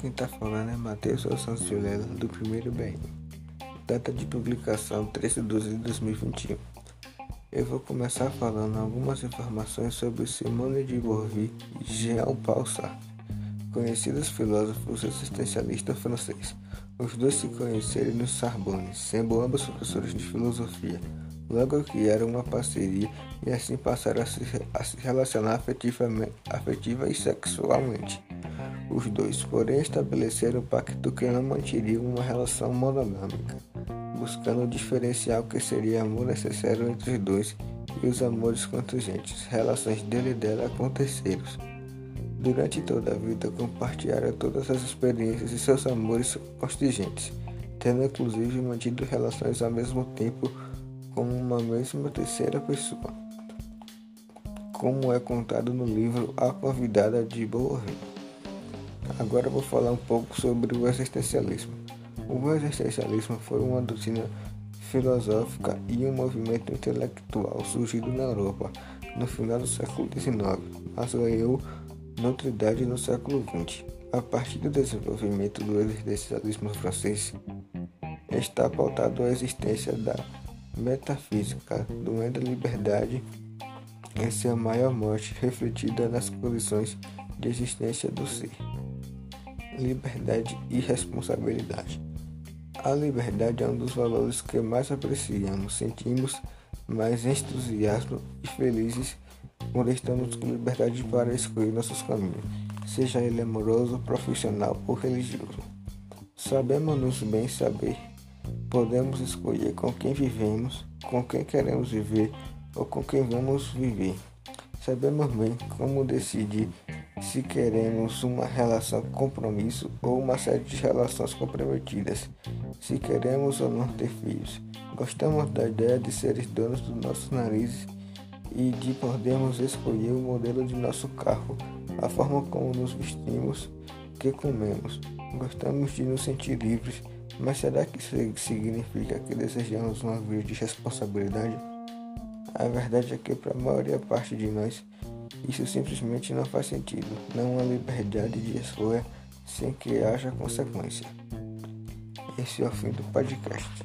quem está falando é Matheus Santos Vilela, do primeiro BN. Data de publicação 13 de 12 de 2021. Eu vou começar falando algumas informações sobre Simone de Beauvoir e Jean-Paul Sartre, conhecidos filósofos existencialistas franceses. Os dois se conheceram no Sorbonne, sendo ambos professores de filosofia. Logo criaram uma parceria e assim passaram a se, a se relacionar afetivamente, afetiva e sexualmente. Os dois, porém, estabeleceram um pacto que não manteriam uma relação monogâmica, buscando diferenciar o que seria amor necessário entre os dois e os amores contingentes, relações dele e dela com terceiros. Durante toda a vida, compartilharam todas as experiências e seus amores contingentes, tendo inclusive mantido relações ao mesmo tempo com uma mesma terceira pessoa, como é contado no livro A Convidada de Beauvoir. Agora vou falar um pouco sobre o existencialismo. O existencialismo foi uma doutrina filosófica e um movimento intelectual surgido na Europa no final do século XIX, mas ganhou notoriedade no século XX. A partir do desenvolvimento do existencialismo francês, está pautado a existência da metafísica, doendo a liberdade em sua maior morte, refletida nas condições de existência do ser liberdade e responsabilidade. A liberdade é um dos valores que mais apreciamos, sentimos mais entusiasmo e felizes quando estamos com liberdade para escolher nossos caminhos, seja ele amoroso, profissional ou religioso. Sabemos-nos bem saber, podemos escolher com quem vivemos, com quem queremos viver ou com quem vamos viver. Sabemos bem como decidir se queremos uma relação compromisso ou uma série de relações comprometidas, se queremos ou não ter filhos. Gostamos da ideia de seres donos dos nossos narizes e de podermos escolher o modelo de nosso carro, a forma como nos vestimos, que comemos. Gostamos de nos sentir livres, mas será que isso significa que desejamos uma vida de responsabilidade? A verdade é que para a maioria parte de nós isso simplesmente não faz sentido. Não há liberdade de escolha sem que haja consequência. Esse é o fim do podcast.